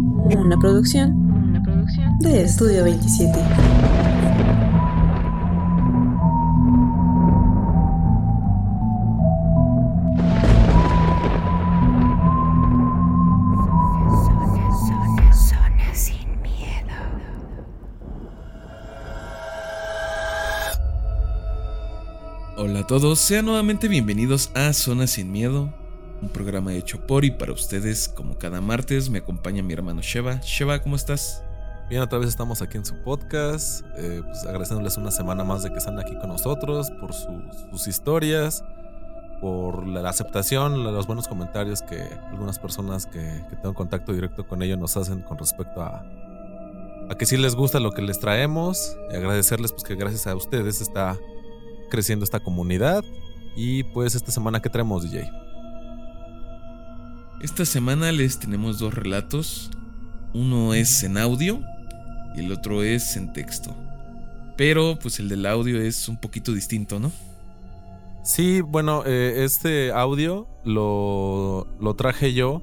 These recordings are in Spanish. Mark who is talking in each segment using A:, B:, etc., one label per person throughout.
A: Una producción, una producción de Estudio 27.
B: Hola a todos, sean nuevamente bienvenidos a Zona Sin Miedo, un programa hecho por y para ustedes. Como cada martes me acompaña mi hermano Sheva. Sheva, ¿cómo estás?
C: Bien, otra vez estamos aquí en su podcast, eh, pues agradeciéndoles una semana más de que están aquí con nosotros, por sus historias, por la, aceptación, los buenos comentarios que algunas personas que, que tengo contacto directo con ellos nos hacen con respecto a, a que sí les gusta lo que les traemos, y agradecerles pues que gracias a ustedes está creciendo esta comunidad y pues esta semana que traemos DJ.
B: Esta semana les tenemos dos relatos. Uno es en audio y el otro es en texto. Pero pues el del audio es un poquito distinto, ¿no?
C: Sí, bueno, eh, este audio lo, lo traje yo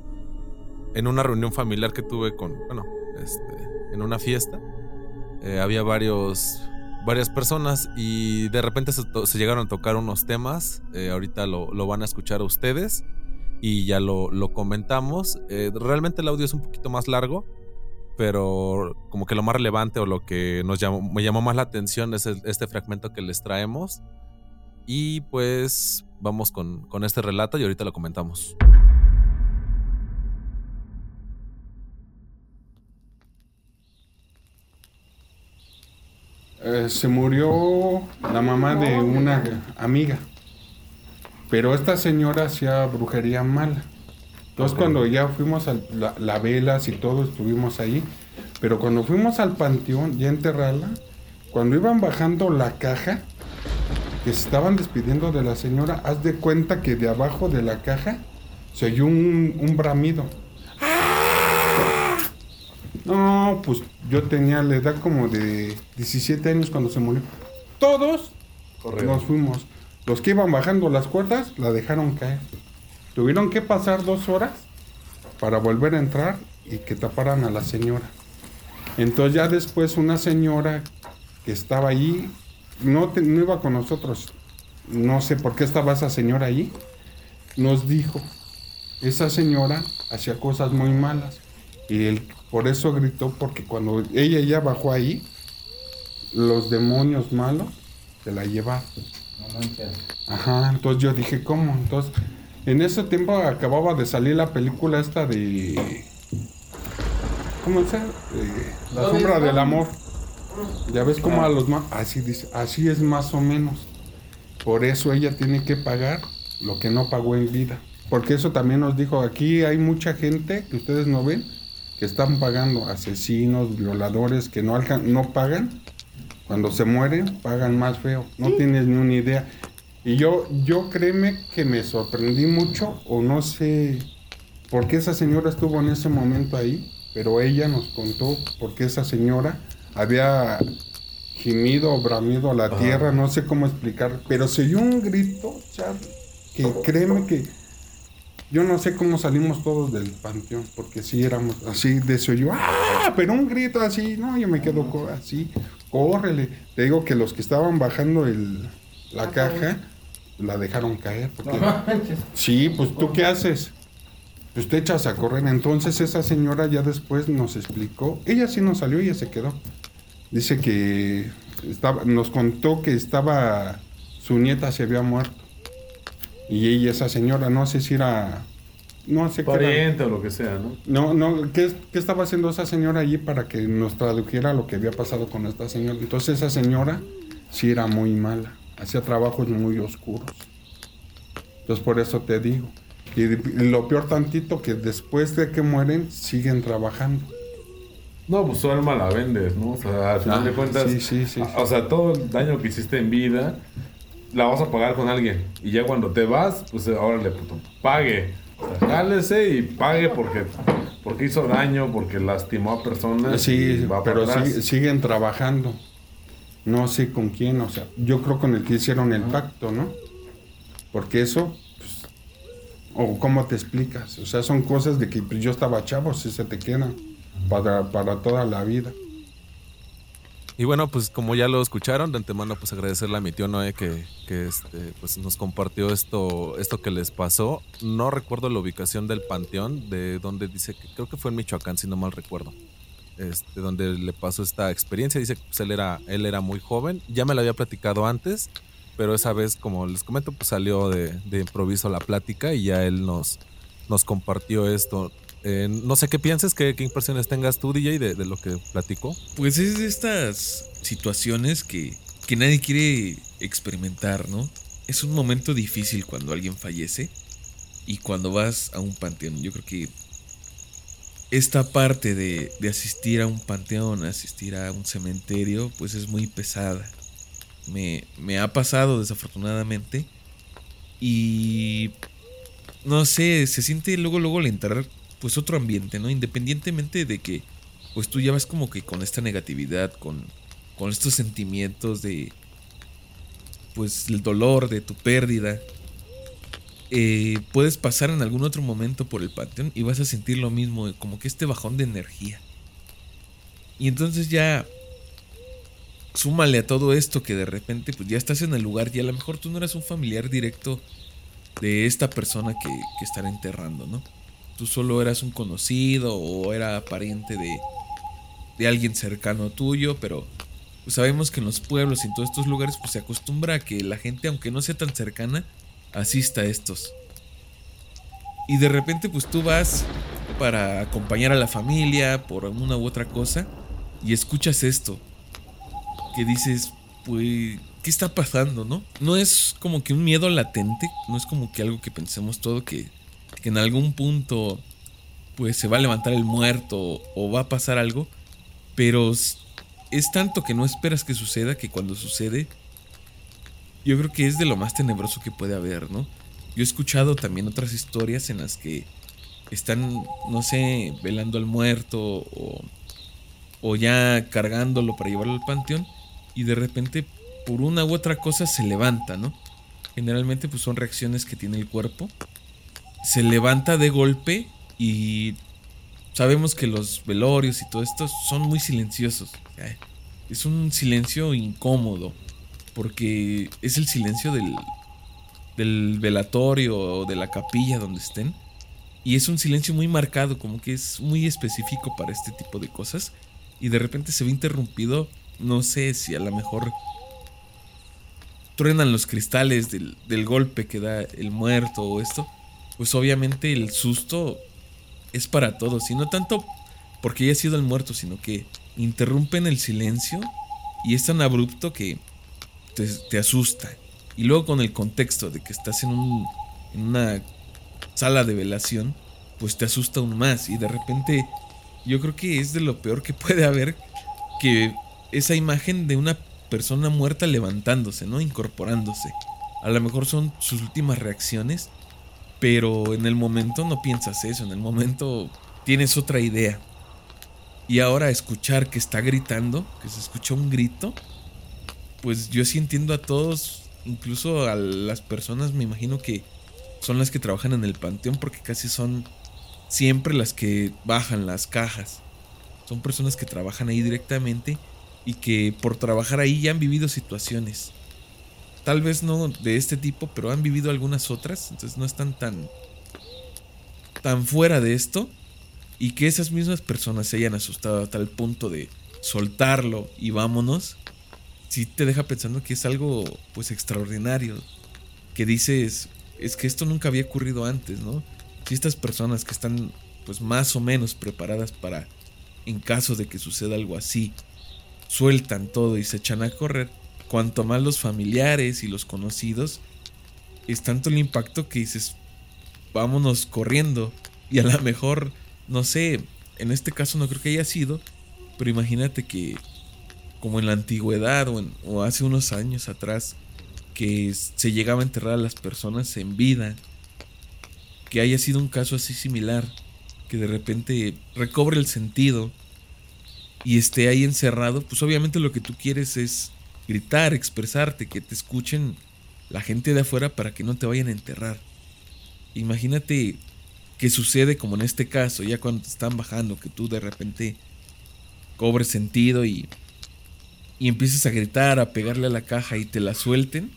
C: en una reunión familiar que tuve con, bueno, este, en una fiesta. Eh, había varios, varias personas y de repente se, llegaron a tocar unos temas. eh, ahorita lo, lo van a escuchar ustedes y ya lo, lo comentamos. Eh, realmente el audio es un poquito más largo, pero como que lo más relevante o lo que nos llamó, me llamó más la atención es este fragmento que les traemos. Y pues vamos con, con este relato y ahorita lo comentamos.
D: Eh, se murió la mamá de una amiga. Pero esta señora hacía brujería mala. Entonces cuando ya fuimos a la, la velas y todo, estuvimos ahí. Pero cuando fuimos al panteón, ya enterrarla, cuando iban bajando la caja, que se estaban despidiendo de la señora, haz de cuenta que de abajo de la caja se oyó un, un bramido. No, pues yo tenía la edad como de 17 años cuando se murió. Todos nos fuimos. Los que iban bajando las cuerdas la dejaron caer. Tuvieron que pasar dos horas para volver a entrar y que taparan a la señora. Entonces ya después una señora que estaba allí, no, te- iba con nosotros, no sé por qué estaba esa señora allí, nos dijo, esa señora hacía cosas muy malas. Y él por eso gritó, porque cuando ella ya bajó ahí, los demonios malos se la llevaron. Ajá, entonces yo dije, ¿cómo? Entonces, en ese tiempo acababa de salir la película esta de... ¿Cómo se? Eh, la sombra del amor. Ya ves cómo a los más... Así, dice, así es más o menos. Por eso ella tiene que pagar lo que no pagó en vida. Porque eso también nos dijo, aquí hay mucha gente que ustedes no ven, que están pagando asesinos, violadores, que no, alcan no pagan. Cuando se mueren, pagan más feo. No tienes ni una idea. Y yo, yo créeme que me sorprendí mucho, o no sé por qué esa señora estuvo en ese momento ahí, pero ella nos contó por qué esa señora había gimido o bramido a la
C: Ajá.
D: tierra, no sé cómo explicar, pero se oyó un grito, Charlie, que créeme que yo no sé cómo salimos todos del panteón, porque sí éramos así de oyó, ¡ah! Pero un grito así, no, yo me quedo así, córrele. Te digo que los que estaban bajando el, la caja la dejaron caer. Porque, sí, pues tú qué haces? Pues te echas a correr. Entonces esa señora ya después nos explicó, ella sí nos salió, ella se quedó. Dice que estaba, nos contó que estaba, su nieta se había muerto. Y ella, esa señora, no sé si era, no sé qué era.
E: Pariente o lo que sea, ¿no?
D: No, no, ¿qué, qué estaba haciendo esa señora allí para que nos tradujera lo que había pasado con esta señora? Entonces esa señora sí era muy mala, hacía trabajos muy oscuros. Entonces por eso te digo. Y lo peor tantito que después de que mueren siguen trabajando.
E: No, pues tu alma la vendes, ¿no? O sea, al final
D: Ah,
E: de cuentas.
D: sí, sí, sí,
E: O sea, todo el daño que hiciste en vida la vas a pagar con alguien. Y ya cuando te vas, pues ahora le puto, pague. Jálese y pague porque, porque hizo daño, porque lastimó a personas.
D: Sí, pero sí- siguen trabajando. No sé con quién, o sea, yo creo con el que hicieron el pacto, ¿no? Porque eso, pues, o cómo te explicas, o sea, son cosas de que pues, yo estaba chavo, si se te quedan. para, para toda la vida.
C: Y bueno, pues como ya lo escucharon, de antemano pues agradecerle a mi tío Noé que, que este, pues nos compartió esto, esto que les pasó. No recuerdo la ubicación del panteón, de donde dice que creo que fue en Michoacán, si no mal recuerdo. Este, donde le pasó esta experiencia. Dice que pues, él, era, él era muy joven. Ya me lo había platicado antes, pero esa vez, como les comento, pues salió de, de improviso la plática y ya él nos, nos compartió esto. Eh, no sé qué pienses, qué, qué impresiones tengas tú, DJ, de, de, lo que platico.
B: Pues es de estas situaciones que, que nadie quiere experimentar, ¿no? Es un momento difícil cuando alguien fallece y cuando vas a un panteón. Yo creo que esta parte de, de, asistir a un panteón, asistir a un cementerio, pues es muy pesada. Me, me ha pasado desafortunadamente y no sé, se siente luego, luego al entrar pues otro ambiente, ¿no? Independientemente de que pues tú ya vas como que con esta negatividad, con, con estos sentimientos de pues el dolor de tu pérdida, eh, puedes pasar en algún otro momento por el panteón y vas a sentir lo mismo, como que este bajón de energía. Y entonces ya súmale a todo esto que de repente pues ya estás en el lugar y a lo mejor tú no eras un familiar directo de esta persona que, que estará enterrando, ¿no? Tú solo eras un conocido o era pariente de, de alguien cercano tuyo, pero pues sabemos que en los pueblos y en todos estos lugares pues se acostumbra a que la gente, aunque no sea tan cercana, asista a estos. Y de repente pues tú vas para acompañar a la familia por una u otra cosa y escuchas esto. Que dices, pues, ¿qué está pasando, no? No es como que un miedo latente, no es como que algo que pensemos todo que que en algún punto pues se va a levantar el muerto o va a pasar algo, pero es tanto que no esperas que suceda que cuando sucede yo creo que es de lo más tenebroso que puede haber, ¿no? Yo he escuchado también otras historias en las que están, no sé, velando al muerto o, ya cargándolo para llevarlo al panteón y de repente por una u otra cosa se levanta, ¿no? Generalmente pues son reacciones que tiene el cuerpo se levanta de golpe y sabemos que los velorios y todo esto son muy silenciosos. Es un silencio incómodo porque es el silencio del, del velatorio o de la capilla donde estén. Y es un silencio muy marcado, como que es muy específico para este tipo de cosas. Y de repente se ve interrumpido, no sé si a lo mejor truenan los cristales del, del golpe que da el muerto o esto pues obviamente el susto es para todos. Y no tanto porque haya sido el muerto, sino que interrumpen el silencio y es tan abrupto que te, asusta. Y luego con el contexto de que estás en, un, en una sala de velación, pues te asusta aún más. Y de repente yo creo que es de lo peor que puede haber que esa imagen de una persona muerta levantándose, ¿no? Incorporándose. A lo mejor son sus últimas reacciones pero en el momento no piensas eso, en el momento tienes otra idea. Y ahora escuchar que está gritando, que se escucha un grito, pues yo sí entiendo a todos, incluso a las personas, me imagino que son las que trabajan en el panteón porque casi son siempre las que bajan las cajas. Son personas que trabajan ahí directamente y que por trabajar ahí ya han vivido situaciones Tal vez no de este tipo, pero han vivido algunas otras, entonces no están tan tan fuera de esto y que esas mismas personas se hayan asustado a tal punto de soltarlo y vámonos, sí te deja pensando que es algo pues extraordinario, que dices, es que esto nunca había ocurrido antes, ¿no? Si estas personas que están pues más o menos preparadas para en caso de que suceda algo así, sueltan todo y se echan a correr, cuanto más los familiares y los conocidos, es tanto el impacto que dices, vámonos corriendo. Y a lo mejor, no sé, en este caso no creo que haya sido, pero imagínate que como en la antigüedad o, o hace unos años atrás, que se llegaba a enterrar a las personas en vida, que haya sido un caso así similar, que de repente recobre el sentido y esté ahí encerrado, pues obviamente lo que tú quieres es gritar, expresarte, que te escuchen la gente de afuera para que no te vayan a enterrar. Imagínate que sucede como en este caso, ya cuando te están bajando, que tú de repente cobres sentido y, y empieces a gritar, a pegarle a la caja y te la suelten,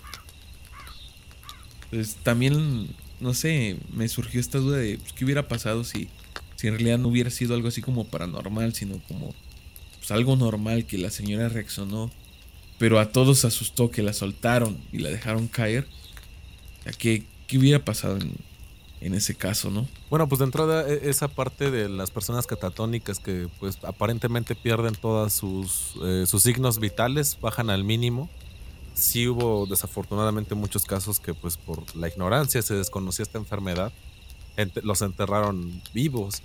B: pues también, no sé, me surgió esta duda de pues, qué hubiera pasado si, si en realidad no hubiera sido algo así como paranormal, sino como pues, algo normal que la señora reaccionó, pero a todos asustó que la soltaron y la dejaron caer. ¿qué, qué hubiera pasado en, en ese caso, ¿no?
C: Bueno, pues de entrada e, esa parte de las personas catatónicas que pues aparentemente pierden todos sus, eh, sus signos vitales, bajan al mínimo. Sí hubo desafortunadamente muchos casos que pues por la ignorancia se desconocía esta enfermedad, los enterraron vivos.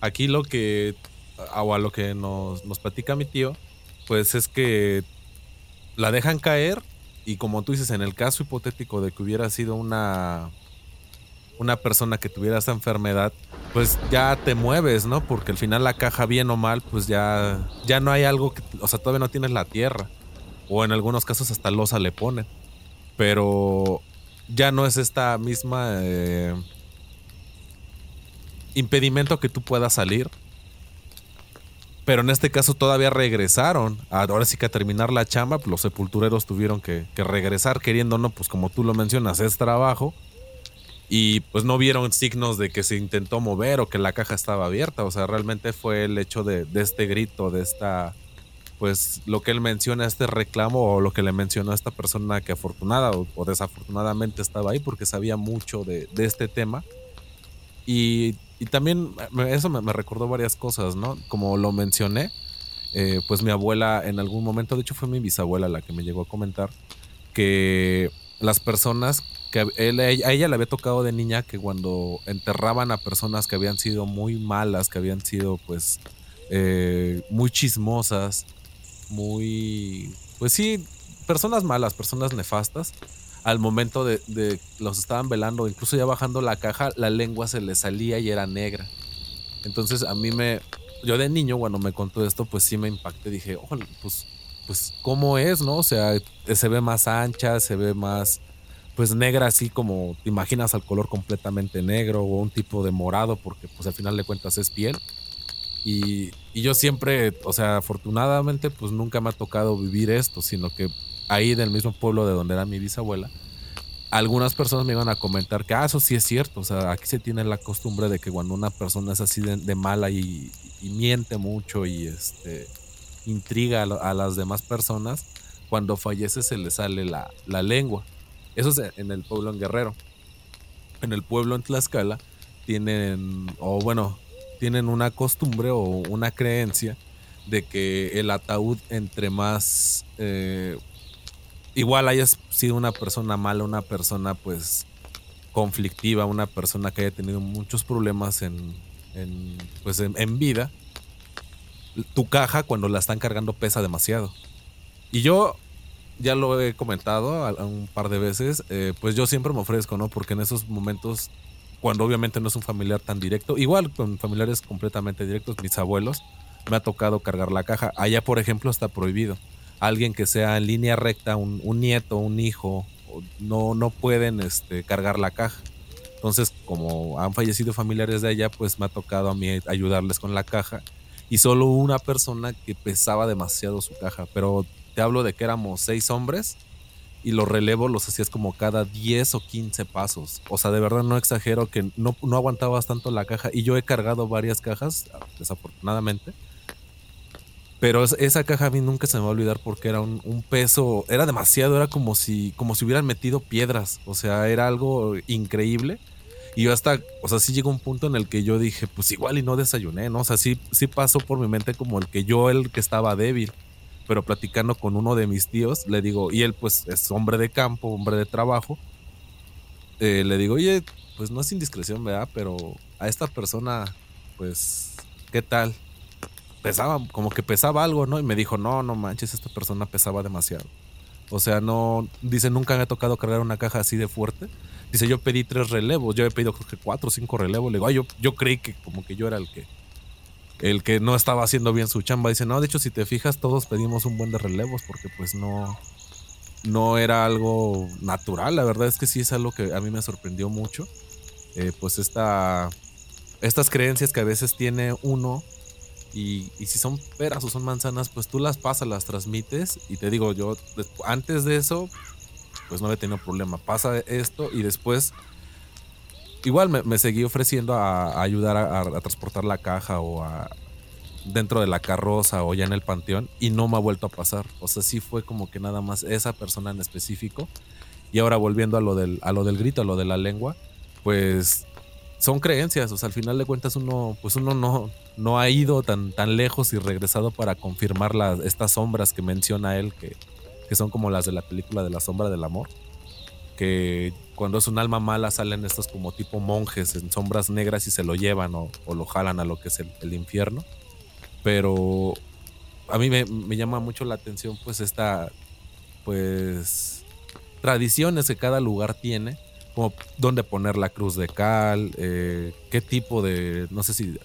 C: Aquí lo que, o a lo que nos, nos platica mi tío, pues es que la dejan caer y como tú dices, en el caso hipotético de que hubiera sido una una persona que tuviera esa enfermedad, pues ya te mueves, ¿no? Porque al final la caja, bien o mal, pues ya, ya no hay algo que, o sea, todavía no tienes la tierra. O en algunos casos hasta losa le ponen. Pero ya no es esta misma eh, impedimento que tú puedas salir. Pero en este caso todavía regresaron. Ahora sí que a terminar la chamba, pues los sepultureros tuvieron que, que regresar queriendo, ¿no? Pues como tú lo mencionas, es trabajo y pues no vieron signos de que se intentó mover o que la caja estaba abierta. O sea, realmente fue el hecho de, este grito, de esta, pues lo que él menciona, este reclamo o lo que le mencionó a esta persona que afortunada o, desafortunadamente estaba ahí porque sabía mucho de, este tema. Y, también eso me, recordó varias cosas, ¿no? Como lo mencioné, eh, pues mi abuela en algún momento, de hecho fue mi bisabuela la que me llegó a comentar, que las personas que a ella le había tocado de niña que cuando enterraban a personas que habían sido muy malas, que habían sido pues eh, muy chismosas, muy, pues sí, personas malas, personas nefastas, al momento de, los estaban velando, incluso ya bajando la caja, la lengua se le salía y era negra. Entonces a mí me, yo de niño cuando me contó esto, pues sí me impacté, dije, ojalá, pues, pues cómo es, ¿no? O sea, se ve más ancha, se ve más pues negra así como te imaginas al color completamente negro o un tipo de morado porque pues al final de cuentas es piel. Y, yo siempre, o sea, afortunadamente pues nunca me ha tocado vivir esto, sino que ahí del mismo pueblo de donde era mi bisabuela, algunas personas me iban a comentar que, ah, eso sí es cierto, o sea, aquí se tiene la costumbre de que cuando una persona es así de, mala y, miente mucho y este, intriga a, las demás personas, cuando fallece se le sale la, la lengua. Eso es en el pueblo en Guerrero. En el pueblo en Tlaxcala tienen, o bueno, tienen una costumbre o una creencia de que el ataúd entre más eh, igual hayas sido una persona mala, una persona pues conflictiva, una persona que haya tenido muchos problemas en, pues en, vida, tu caja cuando la están cargando pesa demasiado. Y yo ya lo he comentado un par de veces, eh, pues yo siempre me ofrezco, ¿no? Porque en esos momentos, cuando obviamente no es un familiar tan directo, igual con familiares completamente directos, mis abuelos, me ha tocado cargar la caja. Allá, por ejemplo, está prohibido. Alguien que sea en línea recta, un, nieto, un hijo, no, no pueden este, cargar la caja. Entonces, como han fallecido familiares de allá, pues me ha tocado a mí ayudarles con la caja. Y solo una persona que pesaba demasiado su caja, pero te hablo de que éramos seis hombres y los relevos los hacías como cada 10 o 15 pasos. O sea, de verdad no exagero que no, no aguantabas tanto la caja. Y yo he cargado varias cajas, desafortunadamente. Pero esa caja a mí nunca se me va a olvidar porque era un, peso, era demasiado, era como si, como si hubieran metido piedras. O sea, era algo increíble. Y yo hasta, o sea, sí llegó un punto en el que yo dije, pues igual y no desayuné, ¿no? O sea, sí, sí pasó por mi mente como el que yo, el que estaba débil pero platicando con uno de mis tíos, le digo, y él pues es hombre de campo, hombre de trabajo, eh, le digo, oye, pues no es indiscreción, ¿verdad? Pero a esta persona, pues, ¿qué tal? Pesaba, como que pesaba algo, ¿no? Y me dijo, no, no manches, esta persona pesaba demasiado. O sea, no, dice, nunca me ha tocado cargar una caja así de fuerte. Dice, yo pedí tres relevos, yo he pedido creo que cuatro o cinco relevos. Le digo, yo, yo creí que como que yo era el que el que no estaba haciendo bien su chamba. Dice, no, de hecho, si te fijas, todos pedimos un buen de relevos porque pues no, no era algo natural. La verdad es que sí es algo que a mí me sorprendió mucho. Eh, pues esta, estas creencias que a veces tiene uno y, si son peras o son manzanas, pues tú las pasas, las transmites y te digo, yo antes de eso, pues no he tenido problema. Pasa esto y después igual me, seguí ofreciendo a, ayudar a, transportar la caja o a dentro de la carroza o ya en el panteón y no me ha vuelto a pasar. O sea, sí fue como que nada más esa persona en específico. Y ahora volviendo a lo del, a lo del grito, a lo de la lengua, pues son creencias. O sea, al final de cuentas uno, pues uno no, no ha ido tan, tan lejos y regresado para confirmar las, estas sombras que menciona él, que, que son como las de la película de la sombra del amor. Que cuando es un alma mala salen estos como tipo monjes en sombras negras y se lo llevan o, lo jalan a lo que es el, infierno. Pero a mí me, llama mucho la atención pues esta pues tradiciones que cada lugar tiene, como dónde poner la cruz de cal, eh, qué tipo de, no sé si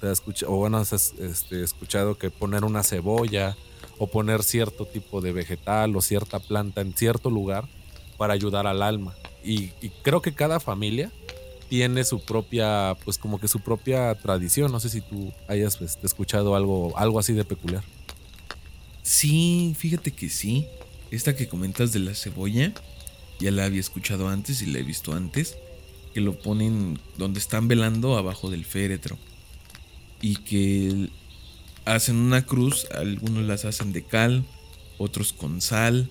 C: te has escuchado, o bueno, has este, escuchado que poner una cebolla o poner cierto tipo de vegetal o cierta planta en cierto lugar para ayudar al alma y, creo que cada familia tiene su propia, pues como que su propia tradición. No sé si tú hayas pues, escuchado algo, algo así de peculiar.
B: Sí, fíjate que sí. Esta que comentas de la cebolla, ya la había escuchado antes y la he visto antes. Que lo ponen donde están velando abajo del féretro. Y que hacen una cruz, algunos las hacen de cal, otros con sal,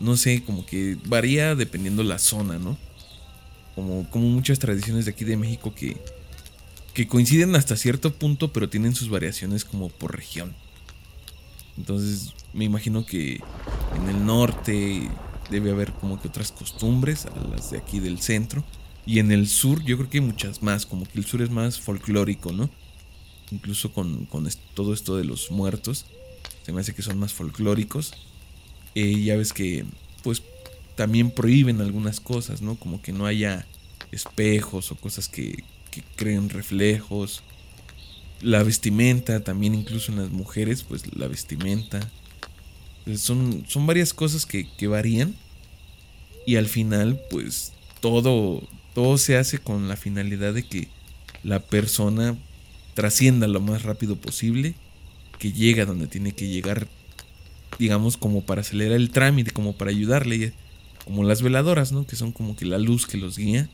B: no sé, como que varía dependiendo la zona, ¿no? Como, como muchas tradiciones de aquí de México que, que coinciden hasta cierto punto, pero tienen sus variaciones como por región. Entonces me imagino que en el norte debe haber como que otras costumbres a las de aquí del centro. Y en el sur yo creo que hay muchas más, como que el sur es más folclórico, ¿no? Incluso con, con todo esto de los muertos, se me hace que son más folclóricos. Eh, ya ves que pues también prohíben algunas cosas, ¿no? Como que no haya espejos o cosas que, que creen reflejos. La vestimenta, también incluso en las mujeres, pues la vestimenta. Son, son varias cosas que, que varían. Y al final, pues todo, todo se hace con la finalidad de que la persona trascienda lo más rápido posible, que llegue donde tiene que llegar digamos, como para acelerar el trámite, como para ayudarle, como las veladoras, ¿no? Que son como que la luz que los guía,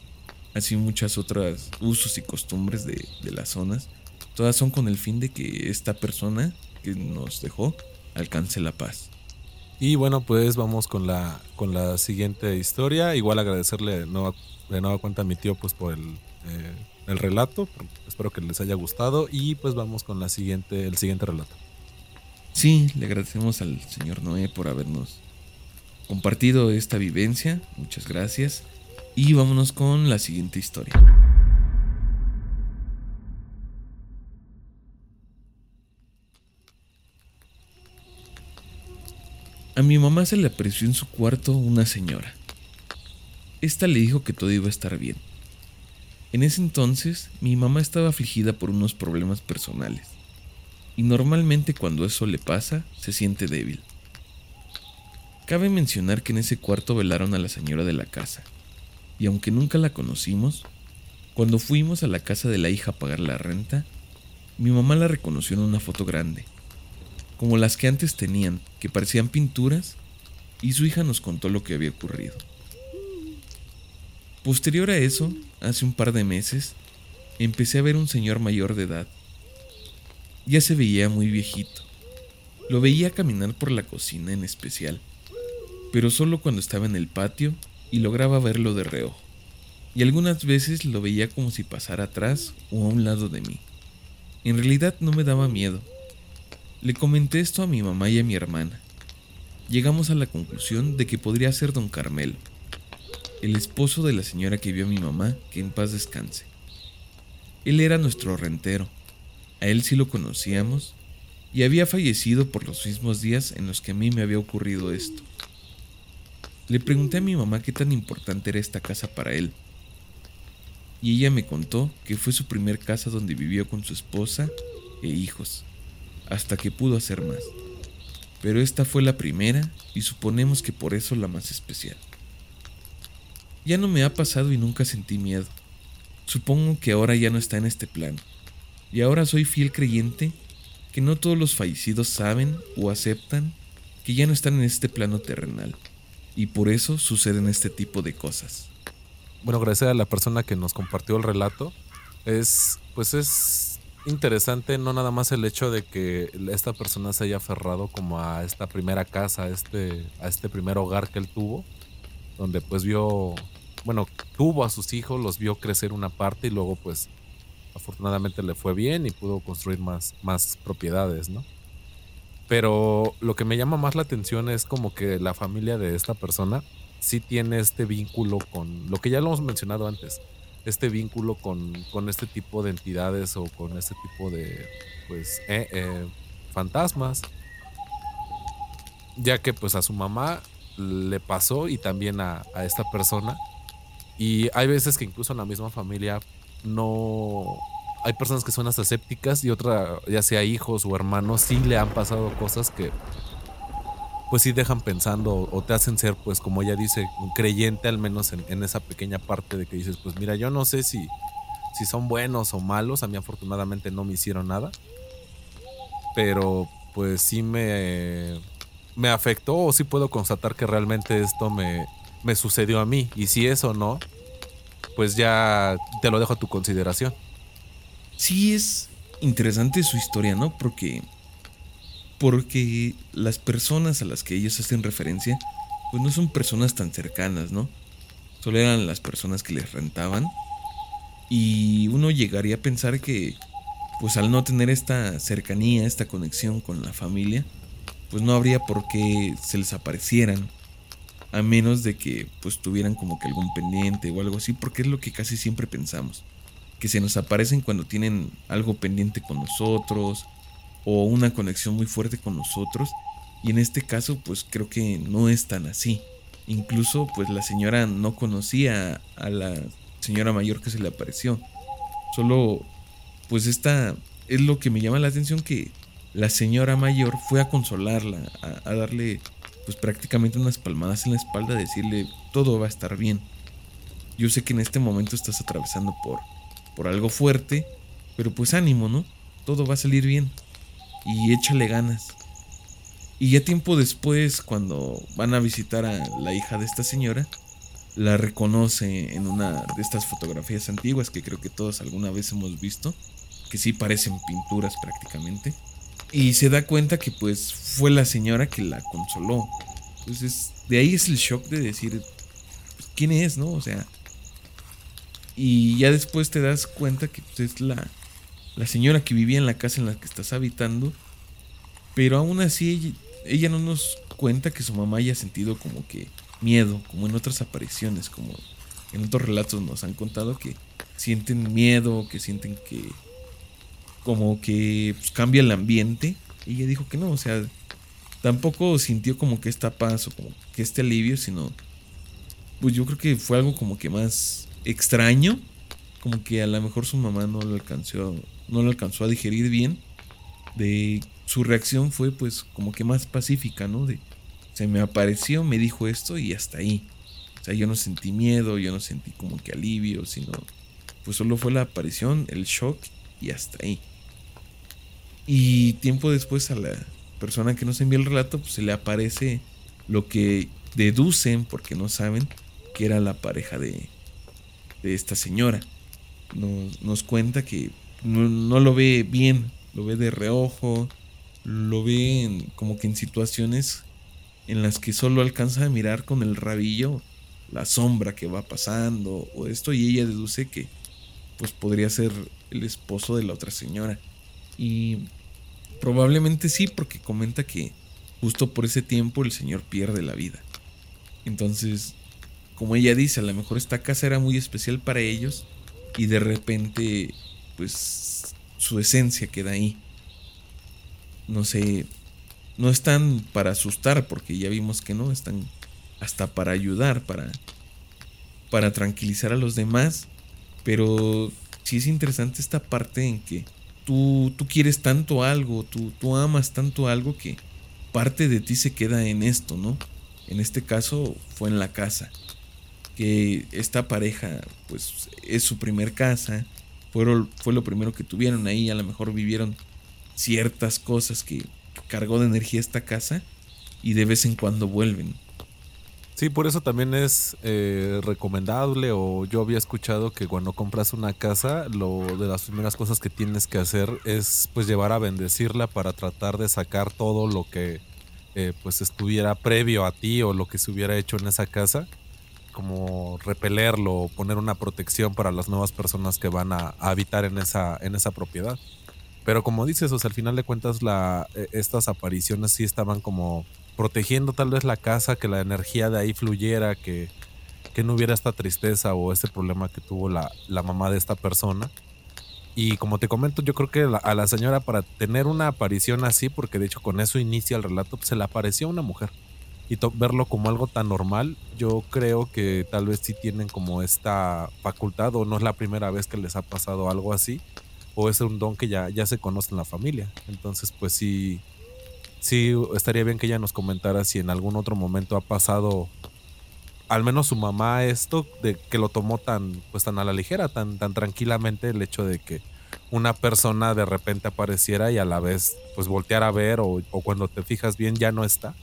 B: así muchas otras usos y costumbres de, las zonas, todas son con el fin de que esta persona que nos dejó alcance la paz.
C: Y bueno, pues vamos con la, con la siguiente historia. Igual agradecerle de nueva, de nueva cuenta a mi tío pues por el, eh, el relato. Espero que les haya gustado. Y pues vamos con la siguiente, el siguiente relato.
B: Sí, le agradecemos al señor Noé por habernos compartido esta vivencia. Muchas gracias. Y vámonos con la siguiente historia. A mi mamá se le apreció en su cuarto una señora. Esta le dijo que todo iba a estar bien. En ese entonces, mi mamá estaba afligida por unos problemas personales y normalmente cuando eso le pasa se siente débil. Cabe mencionar que en ese cuarto velaron a la señora de la casa, y aunque nunca la conocimos, cuando fuimos a la casa de la hija a pagar la renta, mi mamá la reconoció en una foto grande, como las que antes tenían, que parecían pinturas, y su hija nos contó lo que había ocurrido. Posterior a eso, hace un par de meses, empecé a ver un señor mayor de edad, ya se veía muy viejito. Lo veía caminar por la cocina en especial, pero solo cuando estaba en el patio y lograba verlo de reojo. Y algunas veces lo veía como si pasara atrás o a un lado de mí. En realidad no me daba miedo. Le comenté esto a mi mamá y a mi hermana. Llegamos a la conclusión de que podría ser don Carmelo, el esposo de la señora que vio a mi mamá, que en paz descanse. Él era nuestro rentero a él sí lo conocíamos y había fallecido por los mismos días en los que a mí me había ocurrido esto. Le pregunté a mi mamá qué tan importante era esta casa para él. Y ella me contó que fue su primer casa donde vivió con su esposa e hijos, hasta que pudo hacer más. Pero esta fue la primera y suponemos que por eso la más especial. Ya no me ha pasado y nunca sentí miedo. Supongo que ahora ya no está en este plano. Y ahora soy fiel creyente que no todos los fallecidos saben o aceptan que ya no están en este plano terrenal. Y por eso suceden este tipo de cosas.
C: Bueno, gracias a la persona que nos compartió el relato. Es, pues es interesante no nada más el hecho de que esta persona se haya aferrado como a esta primera casa, a este, a este primer hogar que él tuvo, donde pues vio, bueno, tuvo a sus hijos, los vio crecer una parte y luego pues afortunadamente le fue bien y pudo construir más, más propiedades, ¿no? Pero lo que me llama más la atención es como que la familia de esta persona sí tiene este vínculo con lo que ya lo hemos mencionado antes, este vínculo con, con este tipo de entidades o con este tipo de pues eh, eh, fantasmas. Ya que pues a su mamá le pasó y también a, esta persona. Y hay veces que incluso en la misma familia no hay personas que son hasta escépticas y otra, ya sea hijos o hermanos, sí le han pasado cosas que pues sí dejan pensando o te hacen ser, pues como ella dice, un creyente al menos en, esa pequeña parte de que dices, pues mira, yo no sé si, si son buenos o malos, a mí afortunadamente no me hicieron nada, pero pues sí me, me afectó o sí puedo constatar que realmente esto me, me sucedió a mí y si eso no, pues ya te lo dejo a tu consideración.
B: Sí es interesante su historia, ¿no? Porque porque las personas a las que ellos hacen referencia, pues no son personas tan cercanas, ¿no? Solo eran las personas que les rentaban. Y uno llegaría a pensar que, pues al no tener esta cercanía, esta conexión con la familia, pues no habría por qué se les aparecieran. A menos de que pues tuvieran como que algún pendiente o algo así, porque es lo que casi siempre pensamos. Que se nos aparecen cuando tienen algo pendiente con nosotros, o una conexión muy fuerte con nosotros. Y en este caso, pues creo que no es tan así. Incluso, pues la señora no conocía a la señora mayor que se le apareció. Solo, pues esta es lo que me llama la atención que la señora mayor fue a consolarla, a, darle pues prácticamente unas palmadas en la espalda, decirle todo va a estar bien. Yo sé que en este momento estás atravesando por, por algo fuerte, pero pues ánimo, ¿no? Todo va a salir bien y échale ganas. Y ya tiempo después, cuando van a visitar a la hija de esta señora, la reconoce en una de estas fotografías antiguas que creo que todos alguna vez hemos visto, que sí parecen pinturas prácticamente. Y se da cuenta que pues fue la señora que la consoló. Entonces, de ahí es el shock de decir, pues, ¿quién es, no? O sea, y ya después te das cuenta que pues, es la, la señora que vivía en la casa en la que estás habitando, pero aún así ella, no nos cuenta que su mamá haya sentido como que miedo, como en otras apariciones, como en otros relatos nos han contado que sienten miedo, que sienten que como que pues, cambia el ambiente. Y ella dijo que no, o sea, tampoco sintió como que esta paz o como que este alivio, sino pues yo creo que fue algo como que más extraño, como que a lo mejor su mamá no lo alcanzó no lo alcanzó a digerir bien. De su reacción fue pues como que más pacífica, ¿no? De se me apareció, me dijo esto y hasta ahí. O sea, yo no sentí miedo, yo no sentí como que alivio, sino pues solo fue la aparición, el shock y hasta ahí. Y tiempo después a la persona que nos envió el relato pues se le aparece lo que deducen porque no saben que era la pareja de, de esta señora. Nos, cuenta que no, lo ve bien, lo ve de reojo, lo ve como que en situaciones en las que solo alcanza a mirar con el rabillo la sombra que va pasando o esto y ella deduce que pues podría ser el esposo de la otra señora. Y probablemente sí porque comenta que justo por ese tiempo el señor pierde la vida. Entonces como ella dice a lo mejor esta casa era muy especial para ellos y de repente pues su esencia queda ahí. No sé, no están para asustar porque ya vimos que no, están hasta para ayudar, para para tranquilizar a los demás, pero sí es interesante esta parte en que tú, tú quieres tanto algo, tú, tú amas tanto algo que parte de ti se queda en esto, ¿no? En este caso fue en la casa, que esta pareja pues es su primer casa, fue, lo primero que tuvieron ahí, a lo mejor vivieron ciertas cosas que cargó de energía esta casa y de vez en cuando vuelven.
C: Sí, por eso también es eh, recomendable o yo había escuchado que cuando compras una casa, lo de las primeras cosas que tienes que hacer es pues llevar a bendecirla para tratar de sacar todo lo que eh, pues estuviera previo a ti o lo que se hubiera hecho en esa casa, como repelerlo, poner una protección para las nuevas personas que van a, habitar en esa, en esa propiedad. Pero como dices, o sea, al final de cuentas la, e, estas apariciones sí estaban como protegiendo tal vez la casa, que la energía de ahí fluyera, que, que no hubiera esta tristeza o este problema que tuvo la, la mamá de esta persona. Y como te comento, yo creo que a la señora para tener una aparición así, porque de hecho con eso inicia el relato, pues, se le apareció una mujer. Y verlo como algo tan normal, yo creo que tal vez sí tienen como esta facultad o no es la primera vez que les ha pasado algo así, o es un don que ya, ya se conoce en la familia. Entonces, pues sí, sí estaría bien que ella nos comentara si en algún otro momento ha pasado al menos su mamá esto de que lo tomó tan pues tan a la ligera, tan tan tranquilamente el hecho de que una persona de repente apareciera y a la vez pues voltear a ver o, cuando te fijas bien ya no está,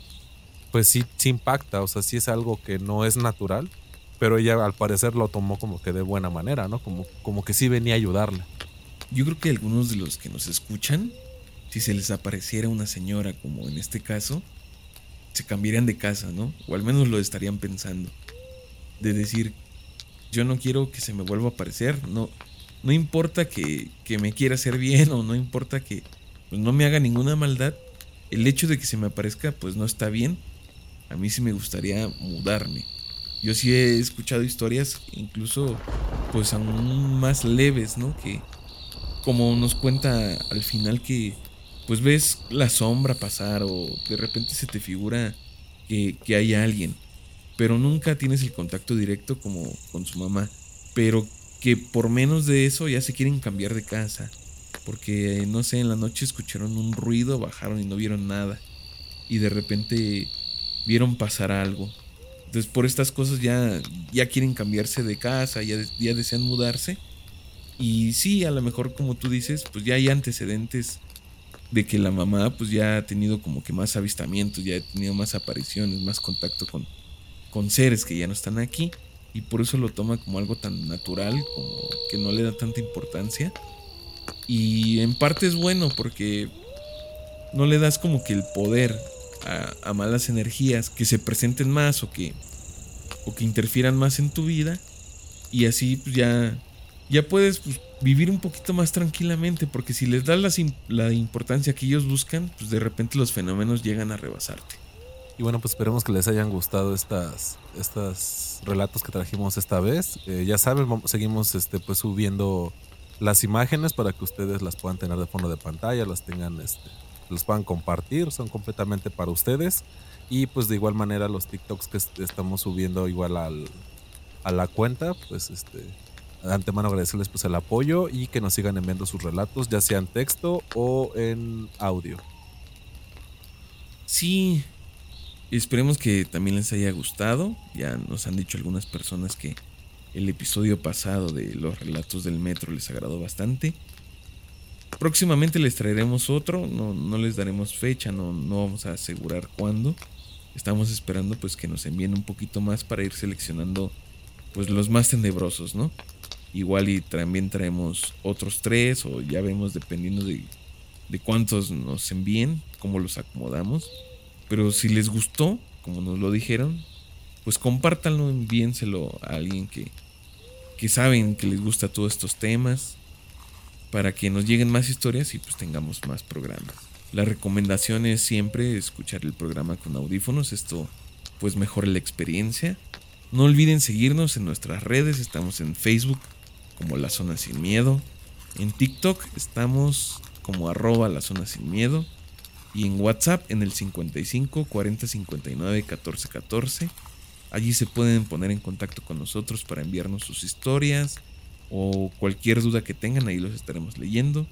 C: pues sí, sí impacta, o sea, sí es algo que no es natural, pero ella al parecer lo tomó como que de buena manera, ¿no? Como, como que sí venía a ayudarle.
B: Yo creo que algunos de los que nos escuchan si se les apareciera una señora como en este caso, se cambiarían de casa, ¿no? O al menos lo estarían pensando. De decir, yo no quiero que se me vuelva a aparecer, no, no importa que, que me quiera hacer bien o no importa que pues, no me haga ninguna maldad, el hecho de que se me aparezca pues no está bien. A mí sí me gustaría mudarme. Yo sí he escuchado historias incluso pues aún más leves, ¿no? Que como nos cuenta al final que pues ves la sombra pasar o de repente se te figura que, hay alguien, pero nunca tienes el contacto directo como con su mamá, pero que por menos de eso ya se quieren cambiar de casa, porque no sé, en la noche escucharon un ruido, bajaron y no vieron nada, y de repente vieron pasar algo. Entonces por estas cosas ya, ya quieren cambiarse de casa, ya, ya desean mudarse. Y sí, a lo mejor como tú dices, pues ya hay antecedentes de que la mamá pues ya ha tenido como que más avistamientos, ya ha tenido más apariciones, más contacto con, con seres que ya no están aquí y por eso lo toma como algo tan natural, como que no le da tanta importancia. Y en parte es bueno porque no le das como que el poder a, malas energías que se presenten más o que, o que interfieran más en tu vida y así pues ya, ya puedes pues, vivir un poquito más tranquilamente, porque si les das la, importancia que ellos buscan, pues de repente los fenómenos llegan a rebasarte.
C: Y bueno, pues esperemos que les hayan gustado estas, estas relatos que trajimos esta vez. Eh, ya saben, seguimos este, pues subiendo las imágenes para que ustedes las puedan tener de fondo de pantalla, las tengan, este, los puedan compartir, son completamente para ustedes. Y pues de igual manera los TikToks que estamos subiendo igual al, a la cuenta, pues este, de antemano agradecerles pues el apoyo y que nos sigan enviando sus relatos, ya sea en texto o en audio.
B: Sí, esperemos que también les haya gustado. Ya nos han dicho algunas personas que el episodio pasado de los relatos del metro les agradó bastante. Próximamente les traeremos otro, no, no les daremos fecha, no, no vamos a asegurar cuándo. Estamos esperando pues que nos envíen un poquito más para ir seleccionando pues los más tenebrosos, ¿no? Igual y también traemos otros tres o ya vemos dependiendo de, de cuántos nos envíen, cómo los acomodamos. Pero si les gustó, como nos lo dijeron, pues compártanlo, envíenselo a alguien que, que saben que les gusta todos estos temas para que nos lleguen más historias y pues tengamos más programas. La recomendación es siempre escuchar el programa con audífonos, esto pues mejora la experiencia. No olviden seguirnos en nuestras redes, estamos en Facebook como La Zona Sin Miedo. En TikTok estamos como arroba La Zona Sin Miedo. Y en WhatsApp en el 55 40 59 14 14. Allí se pueden poner en contacto con nosotros para enviarnos sus historias o cualquier duda que tengan, ahí los estaremos leyendo.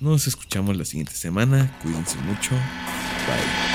B: Nos escuchamos la siguiente semana. Cuídense mucho. Bye.